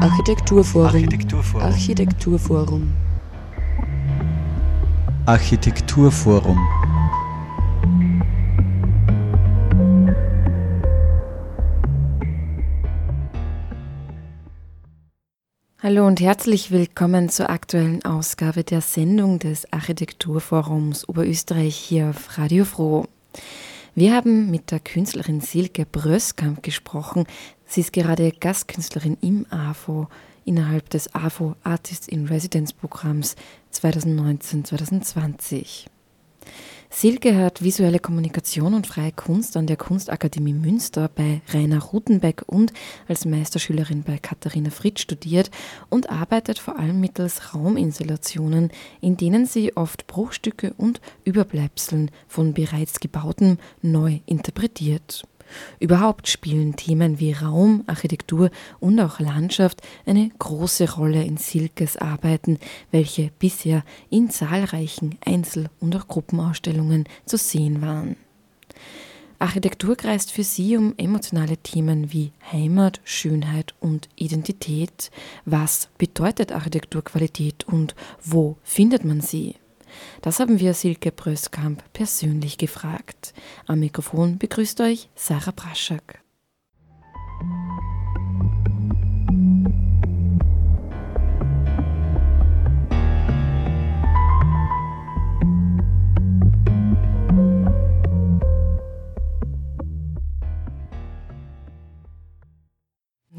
Architekturforum. Architekturforum. Architekturforum. Architekturforum. Hallo und herzlich willkommen zur aktuellen Ausgabe der Sendung des Architekturforums Oberösterreich hier auf Radio Froh. Wir haben mit der Künstlerin Silke Bröskamp gesprochen. Sie ist gerade Gastkünstlerin im AFO innerhalb des AFO Artists in Residence Programms 2019-2020. Silke hat visuelle Kommunikation und freie Kunst an der Kunstakademie Münster bei Rainer Rutenbeck und als Meisterschülerin bei Katharina Fritsch studiert und arbeitet vor allem mittels Rauminstallationen, in denen sie oft Bruchstücke und Überbleibseln von bereits gebautem neu interpretiert. Überhaupt spielen Themen wie Raum, Architektur und auch Landschaft eine große Rolle in Silkes Arbeiten, welche bisher in zahlreichen Einzel- und auch Gruppenausstellungen zu sehen waren. Architektur kreist für sie um emotionale Themen wie Heimat, Schönheit und Identität. Was bedeutet Architekturqualität und wo findet man sie? Das haben wir Silke Bröskamp persönlich gefragt. Am Mikrofon begrüßt euch Sarah Braschak.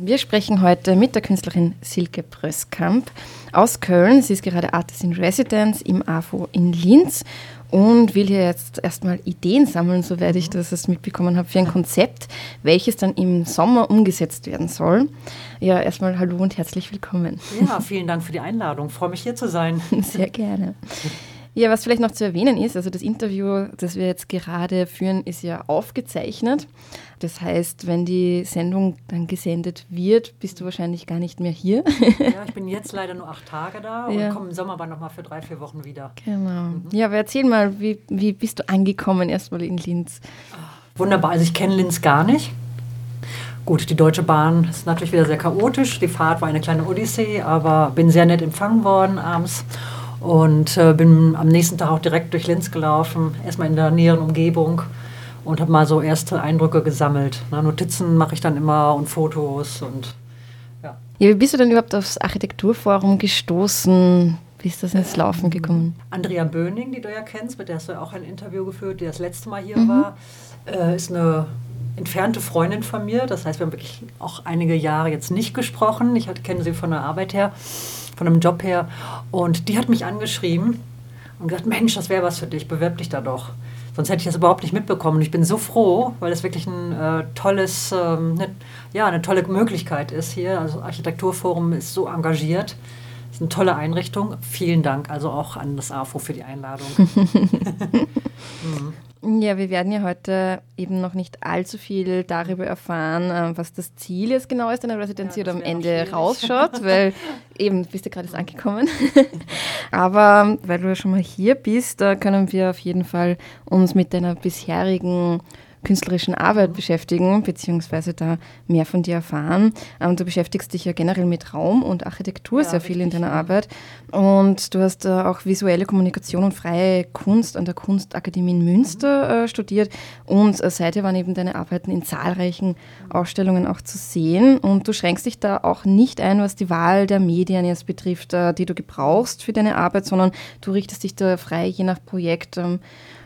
Wir sprechen heute mit der Künstlerin Silke Bröskamp aus Köln. Sie ist gerade Artist in Residence im AFO in Linz und will hier jetzt erstmal Ideen sammeln, soweit ich das jetzt mitbekommen habe, für ein Konzept, welches dann im Sommer umgesetzt werden soll. Ja, erstmal hallo und herzlich willkommen. Ja, vielen Dank für die Einladung. Ich freue mich hier zu sein. Sehr gerne. Ja, was vielleicht noch zu erwähnen ist, also das Interview, das wir jetzt gerade führen, ist ja aufgezeichnet. Das heißt, wenn die Sendung dann gesendet wird, bist du wahrscheinlich gar nicht mehr hier. Ja, ich bin jetzt leider nur acht Tage da Ja. und komme im Sommer aber nochmal für drei, vier Wochen wieder. Genau. Ja, aber erzähl mal, wie, wie bist du angekommen erstmal in Linz? Wunderbar, also ich kenne Linz gar nicht. Gut, die Deutsche Bahn ist natürlich wieder sehr chaotisch. Die Fahrt war eine kleine Odyssee, aber bin sehr nett empfangen worden abends und äh, bin am nächsten Tag auch direkt durch Linz gelaufen, erstmal in der näheren Umgebung und habe mal so erste Eindrücke gesammelt. Na, Notizen mache ich dann immer und Fotos und ja. Ja, wie bist du denn überhaupt aufs Architekturforum gestoßen? Wie ist das ins Laufen gekommen? Andrea Böning, die du ja kennst, mit der hast du ja auch ein Interview geführt, die das letzte Mal hier war, äh, ist eine entfernte Freundin von mir. Das heißt, wir haben wirklich auch einige Jahre jetzt nicht gesprochen. Ich kenne sie von der Arbeit her, von einem Job her. Und die hat mich angeschrieben und gesagt, Mensch, das wäre was für dich, bewerb dich da doch. Sonst hätte ich das überhaupt nicht mitbekommen. Und ich bin so froh, weil das wirklich ein äh, tolles, ähm, ne, ja, eine tolle Möglichkeit ist hier. Also Architekturforum ist so engagiert. ist eine tolle Einrichtung. Vielen Dank also auch an das AFO für die Einladung. Ja, wir werden ja heute eben noch nicht allzu viel darüber erfahren, äh, was das Ziel jetzt genau ist deiner Residency Ja, oder am Ende rausschaut, weil eben bist du gerade erst angekommen. Aber weil du ja schon mal hier bist, da können wir auf jeden Fall uns mit deiner bisherigen künstlerischen Arbeit beschäftigen, beziehungsweise da mehr von dir erfahren. Ähm, du beschäftigst dich ja generell mit Raum und Architektur Ja, sehr viel in deiner ja. Arbeit. Und du hast äh, auch visuelle Kommunikation und freie Kunst an der Kunstakademie in Münster äh, studiert. Und äh, seither waren eben deine Arbeiten in zahlreichen Ausstellungen auch zu sehen. Und du schränkst dich da auch nicht ein, was die Wahl der Medien jetzt betrifft, die du gebrauchst für deine Arbeit, sondern du richtest dich da frei, je nach Projekt, ähm,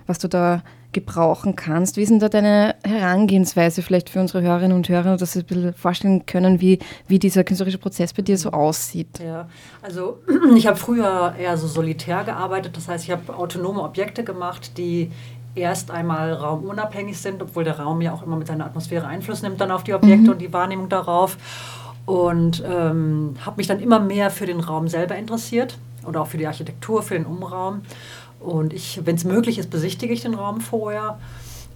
was du da gebrauchen kannst. Wie ist denn da deine Herangehensweise vielleicht für unsere Hörerinnen und Hörer, dass sie ein bisschen vorstellen können, wie, wie dieser künstlerische Prozess bei dir so aussieht? Ja, also ich habe früher eher so solitär gearbeitet. Das heißt, ich habe autonome Objekte gemacht, die erst einmal raumunabhängig sind, obwohl der Raum ja auch immer mit seiner Atmosphäre Einfluss nimmt dann auf die Objekte und die Wahrnehmung darauf. Und ähm, habe mich dann immer mehr für den Raum selber interessiert oder auch für die Architektur, für den Umraum. Und ich, wenn es möglich ist, besichtige ich den Raum vorher.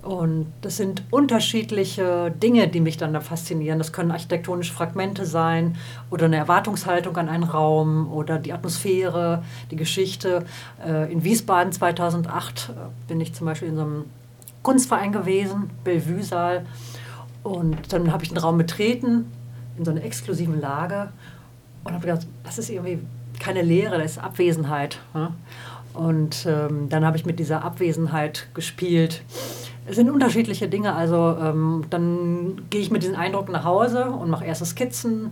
Und das sind unterschiedliche Dinge, die mich dann da faszinieren. Das können architektonische Fragmente sein oder eine Erwartungshaltung an einen Raum oder die Atmosphäre, die Geschichte. Äh, In Wiesbaden 2008 äh, bin ich zum Beispiel in so einem Kunstverein gewesen, Bellevue-Saal. Und dann habe ich den Raum betreten in so einer exklusiven Lage Und habe gedacht, das ist irgendwie keine Lehre, das ist Abwesenheit. Und ähm, dann habe ich mit dieser Abwesenheit gespielt. Es sind unterschiedliche Dinge. Also ähm, dann gehe ich mit diesen Eindrücken nach Hause und mache erste Skizzen.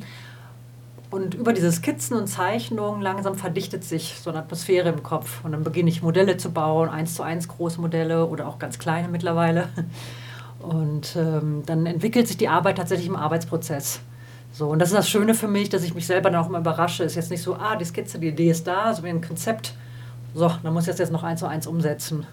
Und über diese Skizzen und Zeichnungen langsam verdichtet sich so eine Atmosphäre im Kopf. Und dann beginne ich Modelle zu bauen, eins zu eins große Modelle oder auch ganz kleine mittlerweile. Und ähm, dann entwickelt sich die Arbeit tatsächlich im Arbeitsprozess. So, und das ist das Schöne für mich, dass ich mich selber dann auch immer überrasche. Es ist jetzt nicht so, ah, die Skizze, die Idee ist da, so wie ein Konzept. So, dann muss ich das jetzt noch eins zu eins umsetzen.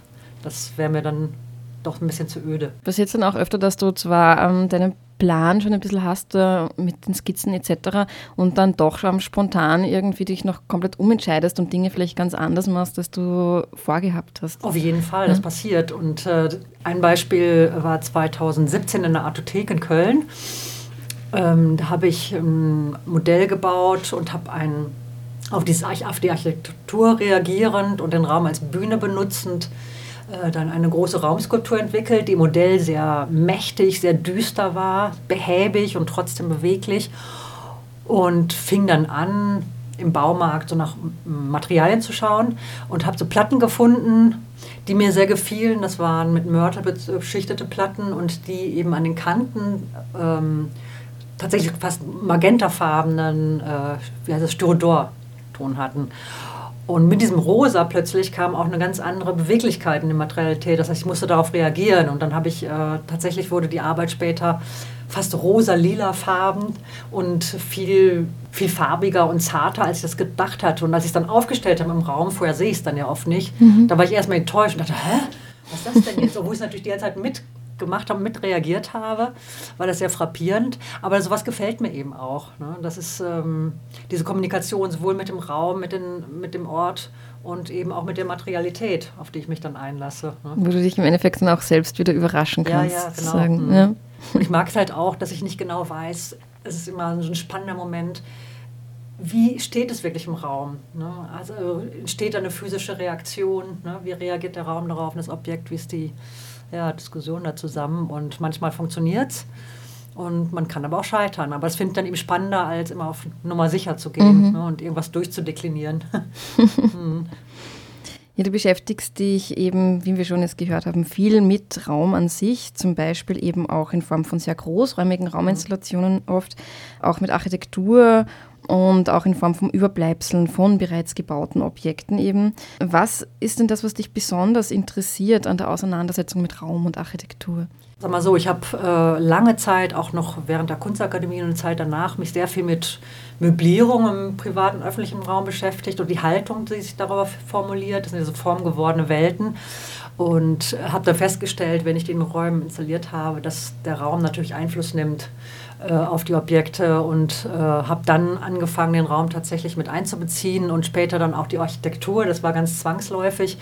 Das wäre mir dann doch ein bisschen zu öde. Passiert dann auch öfter, dass du zwar ähm, deinen Plan schon ein bisschen hast äh, mit den Skizzen etc. und dann doch schon spontan irgendwie dich noch komplett umentscheidest und Dinge vielleicht ganz anders machst, als du vorgehabt hast. Auf jeden Fall, das passiert. Und äh, ein Beispiel war 2017 in der Artothek in Köln. Ähm, da habe ich ein Modell gebaut und habe ein auf, dieses, auf die Architektur reagierend und den Raum als Bühne benutzend äh, dann eine große Raumskulptur entwickelt, die Modell sehr mächtig, sehr düster war, behäbig und trotzdem beweglich und fing dann an, im Baumarkt so nach Materialien zu schauen und habe so Platten gefunden, die mir sehr gefielen. Das waren mit Mörtel beschichtete Platten und die eben an den Kanten ähm, tatsächlich fast magentafarbenen, äh, wie heißt es, Styrodor-Ton hatten. Und mit diesem Rosa plötzlich kam auch eine ganz andere Beweglichkeit in die Materialität. Das heißt, ich musste darauf reagieren. Und dann habe ich, äh, tatsächlich wurde die Arbeit später fast rosa-lila Farben und viel, viel farbiger und zarter, als ich das gedacht hatte. Und als ich es dann aufgestellt habe im Raum, vorher sehe ich es dann ja oft nicht, mhm. da war ich erstmal enttäuscht und dachte, hä? Was ist das denn jetzt? Obwohl ich es natürlich die ganze Zeit mit gemacht habe, mit reagiert habe, war das sehr frappierend. Aber sowas gefällt mir eben auch. Ne? Das ist ähm, diese Kommunikation sowohl mit dem Raum, mit, den, mit dem Ort und eben auch mit der Materialität, auf die ich mich dann einlasse. Ne? Wo du dich im Endeffekt dann auch selbst wieder überraschen kannst. Ja, ja, genau. Sagen. Mhm. Ja. Und ich mag es halt auch, dass ich nicht genau weiß, es ist immer so ein spannender Moment, wie steht es wirklich im Raum? Ne? Also entsteht eine physische Reaktion? Ne? Wie reagiert der Raum darauf, das Objekt? Wie ist die ja, Diskussion da zusammen und manchmal funktioniert es. Und man kann aber auch scheitern. Aber es finde ich dann eben spannender, als immer auf Nummer sicher zu gehen mhm. ne, und irgendwas durchzudeklinieren. mhm. Ja, du beschäftigst dich eben, wie wir schon jetzt gehört haben, viel mit Raum an sich, zum Beispiel eben auch in Form von sehr großräumigen Rauminstallationen oft, auch mit Architektur und auch in Form von Überbleibseln von bereits gebauten Objekten eben. Was ist denn das, was dich besonders interessiert an der Auseinandersetzung mit Raum und Architektur? Sag mal so, ich habe äh, lange Zeit, auch noch während der Kunstakademie und eine Zeit danach, mich sehr viel mit Möblierung im privaten, und öffentlichen Raum beschäftigt und die Haltung, die sich darüber formuliert. Das sind diese formgewordene Welten. Und habe dann festgestellt, wenn ich den Räumen installiert habe, dass der Raum natürlich Einfluss nimmt äh, auf die Objekte und äh, habe dann angefangen, den Raum tatsächlich mit einzubeziehen und später dann auch die Architektur. Das war ganz zwangsläufig.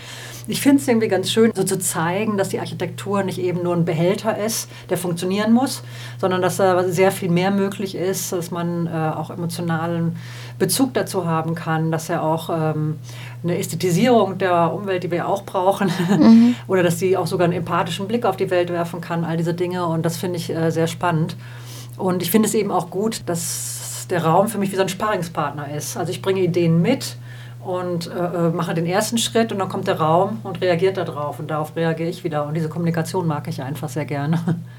Ich finde es irgendwie ganz schön, so zu zeigen, dass die Architektur nicht eben nur ein Behälter ist, der funktionieren muss, sondern dass da sehr viel mehr möglich ist, dass man äh, auch emotionalen Bezug dazu haben kann, dass er auch ähm, eine Ästhetisierung der Umwelt, die wir auch brauchen, mhm. oder dass sie auch sogar einen empathischen Blick auf die Welt werfen kann, all diese Dinge. Und das finde ich äh, sehr spannend. Und ich finde es eben auch gut, dass der Raum für mich wie so ein Sparringspartner ist. Also ich bringe Ideen mit und äh, äh mache den ersten Schritt und dann kommt der Raum und reagiert darauf und darauf reagiere ich wieder. Und diese Kommunikation mag ich einfach sehr gerne.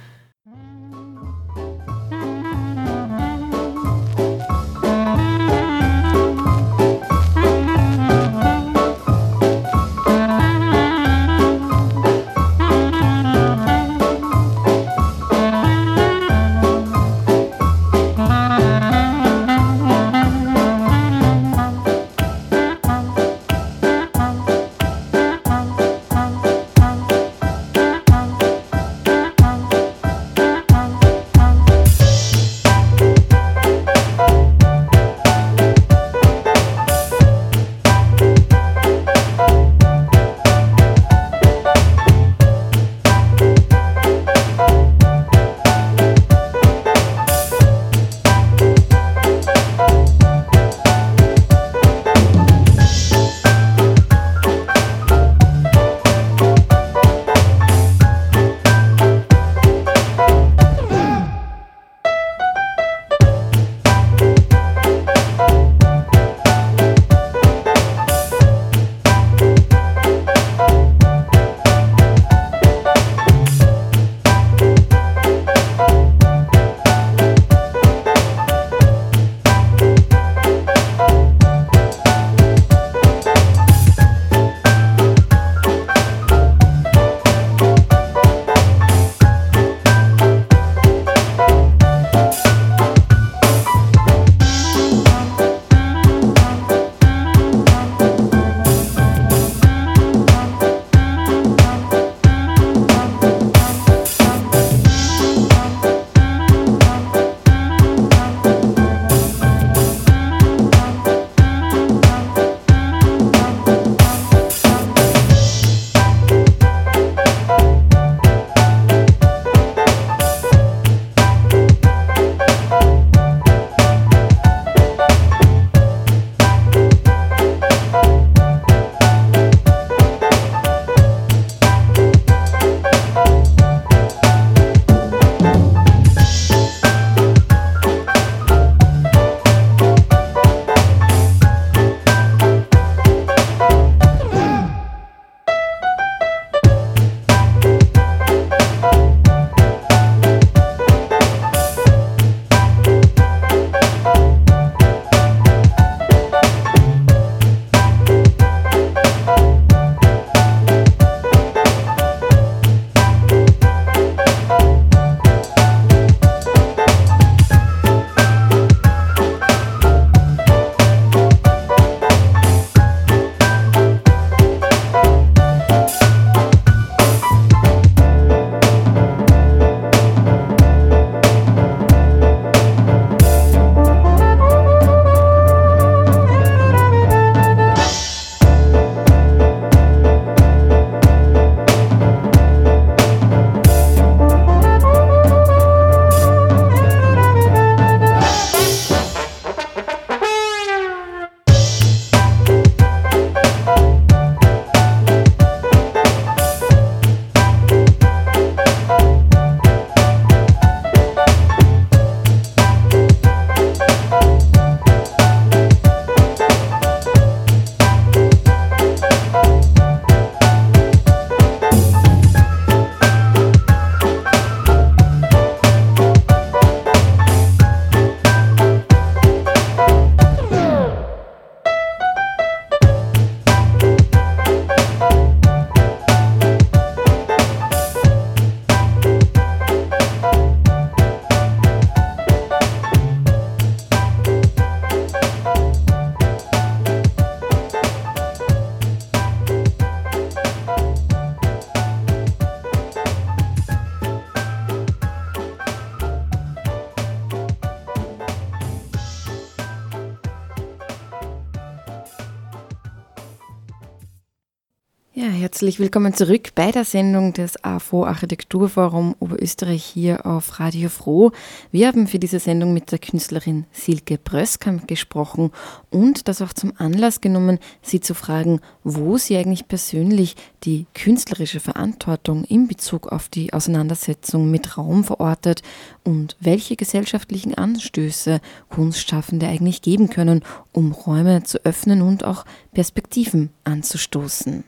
herzlich willkommen zurück bei der Sendung des AFO Architekturforum Oberösterreich hier auf Radio Froh. Wir haben für diese Sendung mit der Künstlerin Silke Bröskamp gesprochen und das auch zum Anlass genommen, sie zu fragen, wo sie eigentlich persönlich die künstlerische Verantwortung in Bezug auf die Auseinandersetzung mit Raum verortet und welche gesellschaftlichen Anstöße Kunstschaffende eigentlich geben können, um Räume zu öffnen und auch Perspektiven anzustoßen.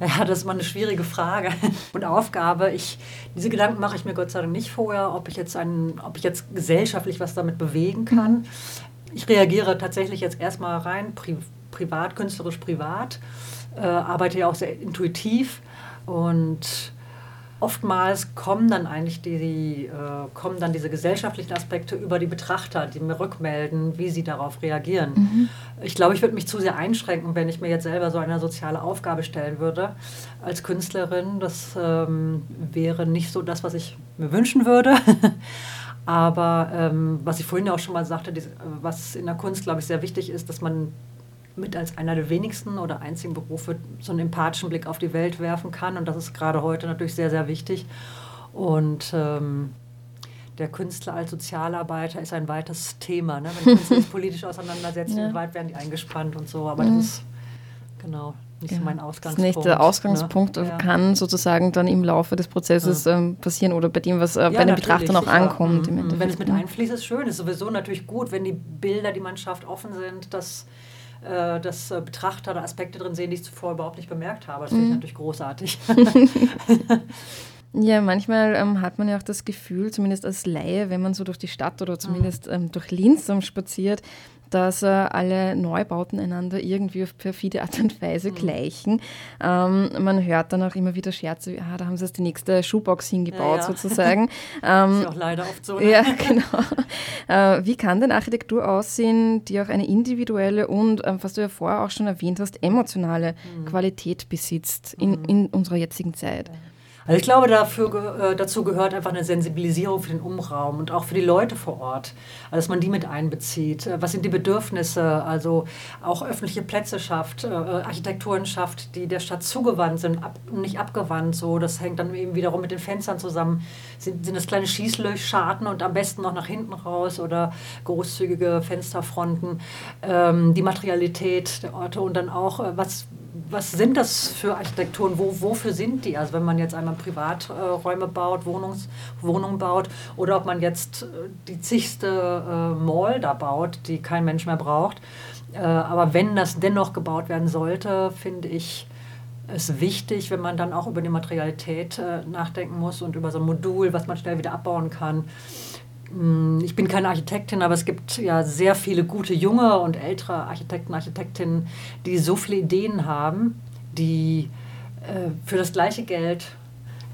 Ja, das ist mal eine schwierige Frage und Aufgabe. Ich, diese Gedanken mache ich mir Gott sei Dank nicht vorher, ob ich jetzt, einen, ob ich jetzt gesellschaftlich was damit bewegen kann. Ich reagiere tatsächlich jetzt erstmal rein, pri privat, künstlerisch privat, äh, arbeite ja auch sehr intuitiv und oftmals kommen dann eigentlich die, äh, kommen dann diese gesellschaftlichen Aspekte über die Betrachter, die mir rückmelden, wie sie darauf reagieren. Mhm. Ich glaube, ich würde mich zu sehr einschränken, wenn ich mir jetzt selber so eine soziale Aufgabe stellen würde als Künstlerin. Das ähm, wäre nicht so das, was ich mir wünschen würde. Aber ähm, was ich vorhin auch schon mal sagte, die, was in der Kunst, glaube ich, sehr wichtig ist, dass man mit als einer der wenigsten oder einzigen Berufe so einen empathischen Blick auf die Welt werfen kann. Und das ist gerade heute natürlich sehr, sehr wichtig. Und ähm, der Künstler als Sozialarbeiter ist ein weites Thema. Ne? Wenn Künstler sich politisch auseinandersetzen, ja. wie weit werden die eingespannt und so. Aber mhm. das ist genau nicht ja. so mein Ausgangspunkt. Das ist nicht der Ausgangspunkt, ne? kann sozusagen dann im Laufe des Prozesses ja. ähm, passieren oder bei dem, was äh, bei den Betrachtern auch ankommt. Mhm. Wenn es mit einfließt, ist schön. Ist sowieso natürlich gut, wenn die Bilder, die man schafft, offen sind, dass äh, dass äh, Betrachter da Aspekte drin sehen, die ich zuvor überhaupt nicht bemerkt habe. Das finde ich mhm. natürlich großartig. Ja, manchmal ähm, hat man ja auch das Gefühl, zumindest als Laie, wenn man so durch die Stadt oder zumindest ähm, durch Linz spaziert, dass äh, alle Neubauten einander irgendwie auf perfide Art und Weise mhm. gleichen. Ähm, man hört dann auch immer wieder Scherze, wie, ah, da haben sie jetzt die nächste Schuhbox hingebaut, ja, ja. sozusagen. Ähm, ist auch leider oft so. Ne? Ja, genau. Äh, wie kann denn Architektur aussehen, die auch eine individuelle und, äh, was du ja vorher auch schon erwähnt hast, emotionale mhm. Qualität besitzt in, mhm. in unserer jetzigen Zeit? Ja. Also ich glaube, dafür, äh, dazu gehört einfach eine Sensibilisierung für den Umraum und auch für die Leute vor Ort, also dass man die mit einbezieht. Äh, was sind die Bedürfnisse? Also auch öffentliche Plätze schafft, äh, Architekturen schafft, die der Stadt zugewandt sind und nicht abgewandt. So, das hängt dann eben wiederum mit den Fenstern zusammen. Sind, sind das kleine Schießlöchscharten und am besten noch nach hinten raus oder großzügige Fensterfronten. Ähm, die Materialität der Orte und dann auch, was was sind das für Architekturen? Wo, wofür sind die? Also wenn man jetzt einmal Privaträume baut, Wohnungs, Wohnungen baut oder ob man jetzt äh, die zigste äh, Mall da baut, die kein Mensch mehr braucht. Äh, aber wenn das dennoch gebaut werden sollte, finde ich es wichtig, wenn man dann auch über die Materialität nachdenken muss und über so ein Modul, was man schnell wieder abbauen kann. Hm, ich bin keine Architektin, aber es gibt ja sehr viele gute junge und ältere Architekten, Architektinnen, die so viele Ideen haben, die äh, für das gleiche Geld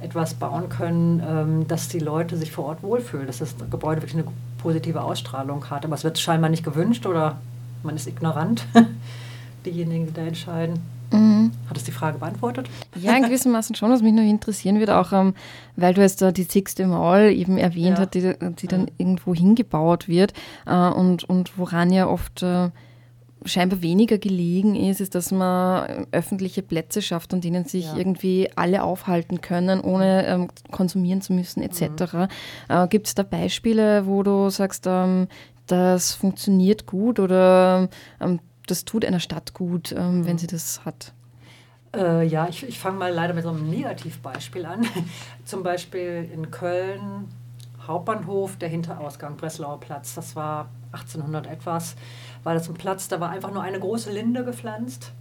etwas bauen können, ähm, dass die Leute sich vor Ort wohlfühlen, dass das Gebäude wirklich eine positive Ausstrahlung hat. Aber es wird scheinbar nicht gewünscht oder man ist ignorant, diejenigen, die da entscheiden. Mhm. Hat das die Frage beantwortet? Ja, in gewissem Maßen schon. Was mich noch interessieren würde, auch ähm, weil du jetzt da die Sixte Mall eben erwähnt ja. hast, die, die dann mhm. irgendwo hingebaut wird äh, und, und woran ja oft äh, scheinbar weniger gelegen ist, ist, dass man öffentliche Plätze schafft, an denen sich ja. irgendwie alle aufhalten können, ohne ähm, konsumieren zu müssen etc. Mhm. Äh, Gibt es da Beispiele, wo du sagst, ähm, das funktioniert gut oder ähm, das tut einer Stadt gut, ähm, wenn mhm. sie das hat. Äh, ja, ich, ich fange mal leider mit so einem Negativbeispiel an. Zum Beispiel in Köln, Hauptbahnhof, der Hinterausgang, Breslauer Platz. Das war 1800 etwas. War das ein Platz, da war einfach nur eine große Linde gepflanzt,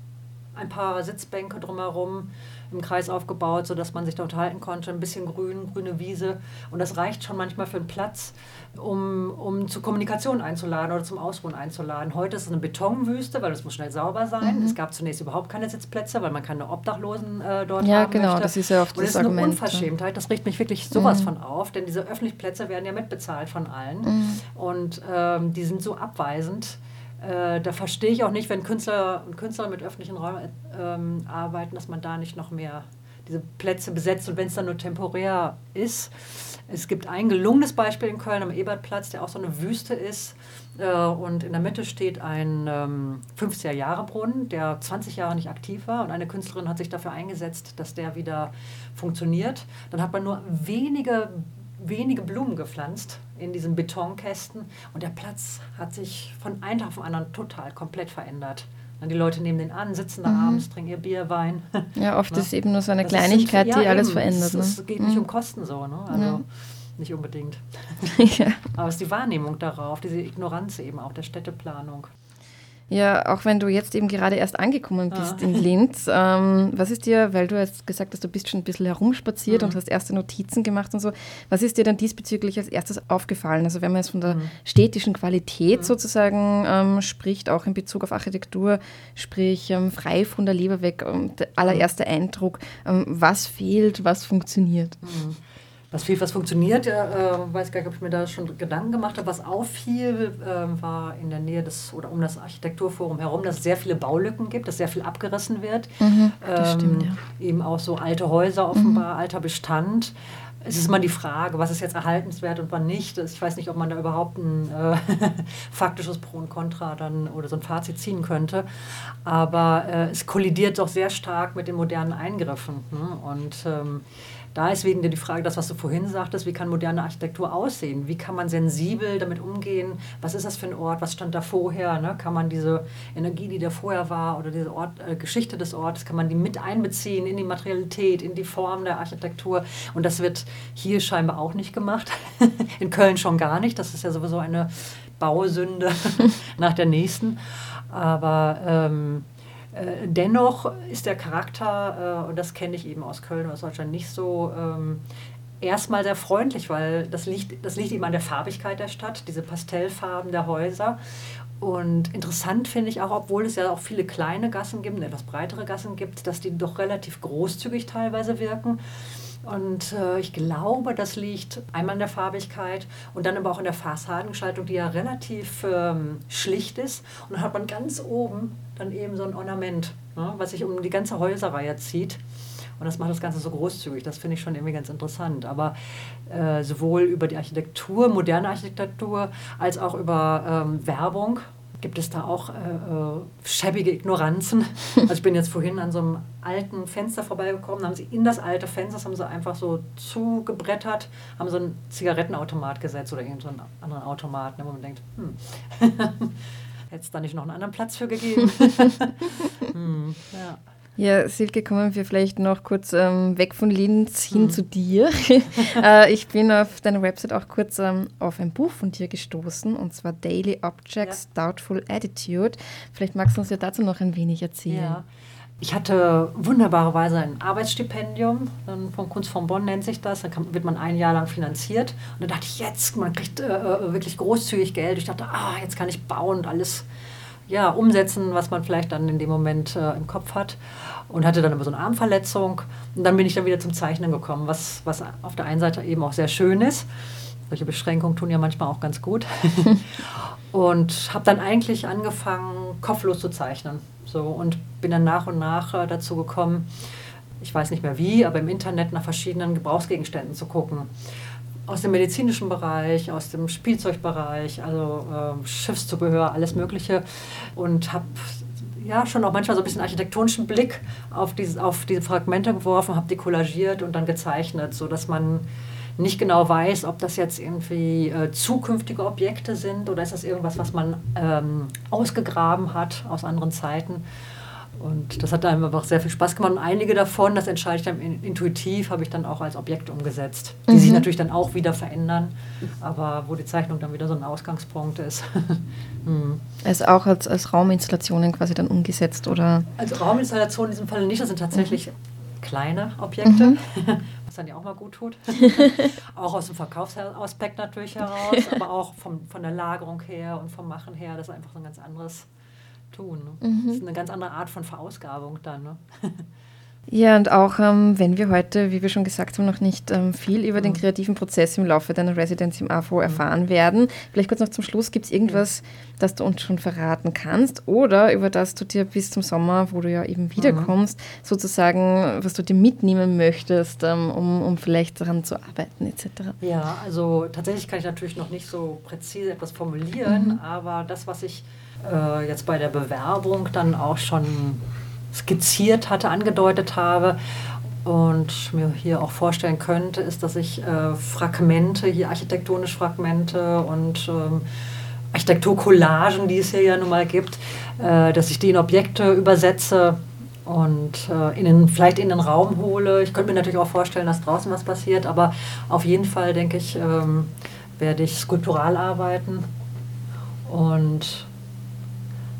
ein paar Sitzbänke drumherum im Kreis aufgebaut, sodass man sich da unterhalten konnte. Ein bisschen Grün, grüne Wiese. Und das reicht schon manchmal für einen Platz, um, um zur Kommunikation einzuladen oder zum Ausruhen einzuladen. Heute ist es eine Betonwüste, weil es muss schnell sauber sein. Mhm. Es gab zunächst überhaupt keine Sitzplätze, weil man keine Obdachlosen äh, dort ja, haben genau, möchte. das ist ja oft Und das, das ist Argument, eine Unverschämtheit. Das riecht mich wirklich sowas mhm. von auf, denn diese öffentlichen Plätze werden ja mitbezahlt von allen. Mhm. Und ähm, die sind so abweisend äh, da verstehe ich auch nicht, wenn Künstler und Künstler mit öffentlichen Räumen ähm, arbeiten, dass man da nicht noch mehr diese Plätze besetzt und wenn es dann nur temporär ist. Es gibt ein gelungenes Beispiel in Köln am Ebertplatz, der auch so eine Wüste ist. Äh, und in der Mitte steht ein ähm, 50er-Jahre-Brunnen, der 20 Jahre nicht aktiv war. Und eine Künstlerin hat sich dafür eingesetzt, dass der wieder funktioniert. Dann hat man nur wenige, wenige Blumen gepflanzt in diesen Betonkästen. Und der Platz hat sich von einem Tag auf den anderen total komplett verändert. Die Leute nehmen den an, sitzen da mhm. abends, trinken ihr Bier, Wein. Ja, oft ne? ist es eben nur so eine das Kleinigkeit, sind, ja, die alles eben. verändert. Es, ne? geht nicht mhm. um Kosten so. Ne? Also ja. nicht unbedingt. ja. Aber es ist die Wahrnehmung darauf, diese Ignoranz eben auch der Städteplanung. Ja, auch wenn du jetzt eben gerade erst angekommen bist ah. in Linz, ähm, was ist dir, weil du jetzt gesagt hast, du bist schon ein bisschen herumspaziert mhm. und hast erste Notizen gemacht und so, was ist dir dann diesbezüglich als erstes aufgefallen? Also wenn man jetzt von der mhm. städtischen Qualität mhm. sozusagen ähm, spricht, auch in Bezug auf Architektur, sprich ähm, frei von der Leber weg, ähm, der allererste Eindruck, ähm, was fehlt, was funktioniert? Was viel, was funktioniert, äh, weiß gar nicht, ob ich mir da schon Gedanken gemacht habe. Was auffiel, äh, war in der Nähe des oder um das Architekturforum herum, dass es sehr viele Baulücken gibt, dass sehr viel abgerissen wird. Mhm, das ähm, stimmt, ja. Eben auch so alte Häuser offenbar, mhm. alter Bestand. Es ist immer die Frage, was ist jetzt erhaltenswert und wann nicht. Ich weiß nicht, ob man da überhaupt ein äh, faktisches Pro und Contra dann oder so ein Fazit ziehen könnte. Aber äh, es kollidiert doch sehr stark mit den modernen Eingriffen. Ne? Und ähm, da ist wegen dir die Frage, das, was du vorhin sagtest, wie kann moderne Architektur aussehen? Wie kann man sensibel damit umgehen? Was ist das für ein Ort? Was stand da vorher? Ne? Kann man diese Energie, die da vorher war oder diese Ort, äh, Geschichte des Ortes, kann man die mit einbeziehen in die Materialität, in die Form der Architektur? Und das wird hier scheinbar auch nicht gemacht. in Köln schon gar nicht. Das ist ja sowieso eine Bausünde nach der nächsten. Aber ähm, äh, dennoch ist der Charakter, äh, und das kenne ich eben aus Köln oder aus Deutschland nicht so, ähm, erstmal sehr freundlich, weil das liegt, das liegt eben an der Farbigkeit der Stadt, diese Pastellfarben der Häuser. Und interessant finde ich auch, obwohl es ja auch viele kleine Gassen gibt, etwas breitere Gassen gibt, dass die doch relativ großzügig teilweise wirken. Und äh, ich glaube, das liegt einmal in der Farbigkeit und dann aber auch in der Fassadengestaltung, die ja relativ ähm, schlicht ist. Und dann hat man ganz oben dann eben so ein Ornament, ne, was sich um die ganze Häuserreihe zieht. Und das macht das Ganze so großzügig. Das finde ich schon irgendwie ganz interessant. Aber äh, sowohl über die Architektur, moderne Architektur, als auch über ähm, Werbung gibt es da auch äh, äh, schäbige Ignoranzen. Also ich bin jetzt vorhin an so einem alten Fenster vorbeigekommen, haben sie in das alte Fenster, haben sie einfach so zugebrettert, haben so einen Zigarettenautomat gesetzt oder irgendeinen so anderen Automat, ne, wo man denkt, hm, hätte es da nicht noch einen anderen Platz für gegeben? hm, ja. Ja, Silke, kommen wir vielleicht noch kurz ähm, weg von Linz hin mhm. zu dir. äh, ich bin auf deiner Website auch kurz ähm, auf ein Buch von dir gestoßen, und zwar Daily Objects, ja. Doubtful Attitude. Vielleicht magst du uns ja dazu noch ein wenig erzählen. Ja. Ich hatte wunderbarerweise ein Arbeitsstipendium vom Kunstfonds Bonn nennt sich das. Da wird man ein Jahr lang finanziert. Und da dachte ich, jetzt, man kriegt äh, äh wirklich großzügig Geld. Ich dachte, ah, jetzt kann ich bauen und alles ja, umsetzen, was man vielleicht dann in dem Moment äh, im Kopf hat. Und hatte dann aber so eine Armverletzung. Und dann bin ich dann wieder zum Zeichnen gekommen, was, was auf der einen Seite eben auch sehr schön ist. Solche Beschränkungen tun ja manchmal auch ganz gut. und habe dann eigentlich angefangen, kopflos zu zeichnen. So, und bin dann nach und nach äh, dazu gekommen, ich weiß nicht mehr wie, aber im Internet nach verschiedenen Gebrauchsgegenständen zu gucken aus dem medizinischen Bereich, aus dem Spielzeugbereich, also äh, Schiffszubehör, alles Mögliche. Und habe ja schon auch manchmal so ein bisschen architektonischen Blick auf, dieses, auf diese Fragmente geworfen, habe die kollagiert und dann gezeichnet, sodass man nicht genau weiß, ob das jetzt irgendwie äh, zukünftige Objekte sind oder ist das irgendwas, was man ähm, ausgegraben hat aus anderen Zeiten. Und das hat einem einfach sehr viel Spaß gemacht. Und einige davon, das entscheide ich dann intuitiv, habe ich dann auch als Objekt umgesetzt, die mhm. sich natürlich dann auch wieder verändern, aber wo die Zeichnung dann wieder so ein Ausgangspunkt ist. mhm. Also auch als, als Rauminstallationen quasi dann umgesetzt, oder? Als Rauminstallation in diesem Fall nicht, das sind tatsächlich mhm. kleine Objekte, mhm. was dann ja auch mal gut tut. auch aus dem Verkaufsaspekt natürlich heraus, aber auch vom, von der Lagerung her und vom Machen her, das ist einfach so ein ganz anderes tun. Ne? Mhm. Das ist eine ganz andere Art von Verausgabung dann. Ne? Ja, und auch ähm, wenn wir heute, wie wir schon gesagt haben, noch nicht ähm, viel über den kreativen Prozess im Laufe deiner Residenz im AFO erfahren werden, vielleicht kurz noch zum Schluss, gibt es irgendwas, das du uns schon verraten kannst oder über das du dir bis zum Sommer, wo du ja eben wiederkommst, sozusagen, was du dir mitnehmen möchtest, ähm, um, um vielleicht daran zu arbeiten etc. Ja, also tatsächlich kann ich natürlich noch nicht so präzise etwas formulieren, aber das, was ich äh, jetzt bei der Bewerbung dann auch schon skizziert hatte, angedeutet habe und mir hier auch vorstellen könnte, ist, dass ich äh, Fragmente, hier architektonische Fragmente und ähm, Architekturcollagen, die es hier ja nun mal gibt, äh, dass ich die in Objekte übersetze und äh, in den, vielleicht in den Raum hole. Ich könnte mir natürlich auch vorstellen, dass draußen was passiert, aber auf jeden Fall, denke ich, ähm, werde ich skulptural arbeiten und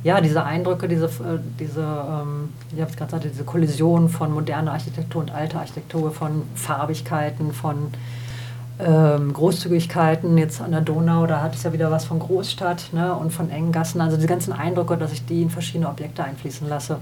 ja, diese Eindrücke, diese, äh, diese ähm, ich habe gerade gesagt, diese Kollision von moderner Architektur und alter Architektur, von Farbigkeiten, von ähm, Großzügigkeiten, jetzt an der Donau, da hat es ja wieder was von Großstadt ne, und von engen Gassen. Also die ganzen Eindrücke, dass ich die in verschiedene Objekte einfließen lasse.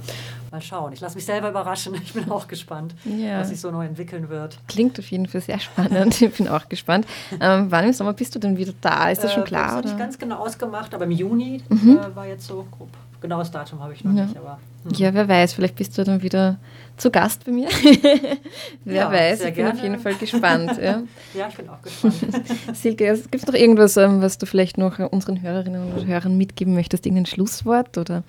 Mal schauen. Ich lasse mich selber überraschen. Ich bin auch gespannt, Ja. was sich so neu entwickeln wird. Klingt auf jeden Fall sehr spannend. Ich bin auch gespannt. Ähm, wann im Sommer bist du denn wieder da? Ist das schon Äh, klar? Das Oder? nicht ganz genau ausgemacht, aber im Juni äh, war jetzt so grob. Genaues Datum habe ich noch Ja. nicht, aber. Ja, wer weiß, vielleicht bist du dann wieder zu Gast bei mir. wer Ja, weiß, ich bin auf gerne. jeden Fall gespannt. Ja. ja, ich bin auch gespannt. Silke, gibt es noch irgendwas, ähm, was du vielleicht noch äh, unseren Hörerinnen und Hörern mitgeben möchtest? Irgendein Schlusswort? Oder?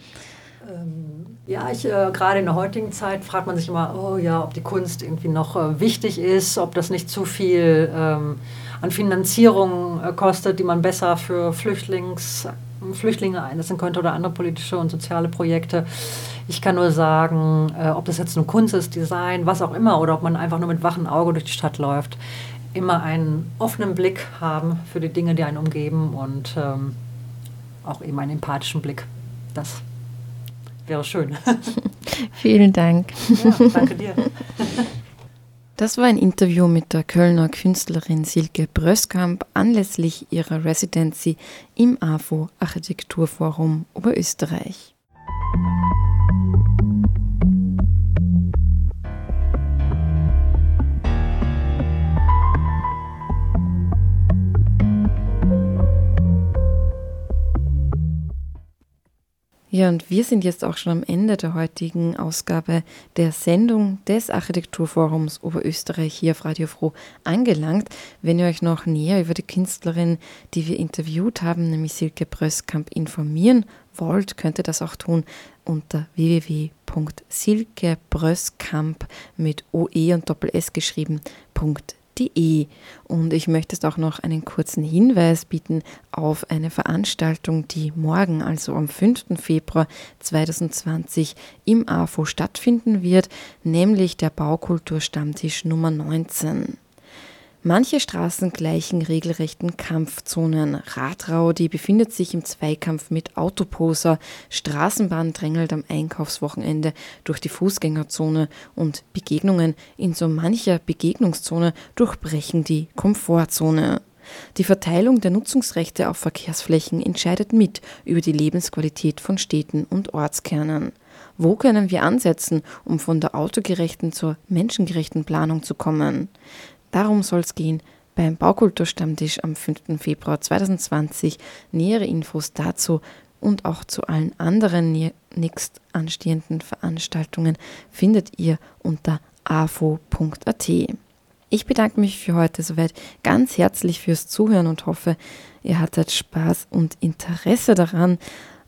Ähm, ja, ich, äh, gerade in der heutigen Zeit fragt man sich immer, oh ja, ob die Kunst irgendwie noch äh, wichtig ist, ob das nicht zu viel ähm, an Finanzierung äh, kostet, die man besser für Flüchtlings, Flüchtlinge einsetzen könnte oder andere politische und soziale Projekte. Ich kann nur sagen, äh, ob das jetzt nur Kunst ist, Design, was auch immer, oder ob man einfach nur mit wachem Auge durch die Stadt läuft, immer einen offenen Blick haben für die Dinge, die einen umgeben und ähm, auch eben einen empathischen Blick. Das wäre schön. Vielen Dank. Ja, danke dir. Das war ein Interview mit der Kölner Künstlerin Silke Bröskamp anlässlich ihrer Residency im AFO Architekturforum Oberösterreich. Ja, und wir sind jetzt auch schon am Ende der heutigen Ausgabe der Sendung des Architekturforums Oberösterreich hier auf Radio Froh angelangt. Wenn ihr euch noch näher über die Künstlerin, die wir interviewt haben, nämlich Silke Bröskamp, informieren wollt, könnt ihr das auch tun unter www.silkebröskamp mit OE und Doppel S geschrieben.de. Und ich möchte jetzt auch noch einen kurzen Hinweis bieten auf eine Veranstaltung, die morgen, also am 5. Februar 2020 im AFO stattfinden wird, nämlich der Baukulturstammtisch Nummer 19. Manche Straßen gleichen regelrechten Kampfzonen. Radrau, die befindet sich im Zweikampf mit Autoposer. Straßenbahn drängelt am Einkaufswochenende durch die Fußgängerzone und Begegnungen in so mancher Begegnungszone durchbrechen die Komfortzone. Die Verteilung der Nutzungsrechte auf Verkehrsflächen entscheidet mit über die Lebensqualität von Städten und Ortskernen. Wo können wir ansetzen, um von der autogerechten zur menschengerechten Planung zu kommen? Darum soll es gehen beim Baukulturstammtisch am 5. Februar 2020. Nähere Infos dazu und auch zu allen anderen nä- nächst anstehenden Veranstaltungen findet ihr unter afo.at. Ich bedanke mich für heute soweit ganz herzlich fürs Zuhören und hoffe, ihr hattet Spaß und Interesse daran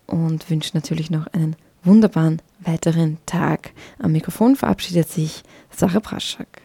und wünsche natürlich noch einen wunderbaren weiteren Tag. Am Mikrofon verabschiedet sich Sarah Braschak.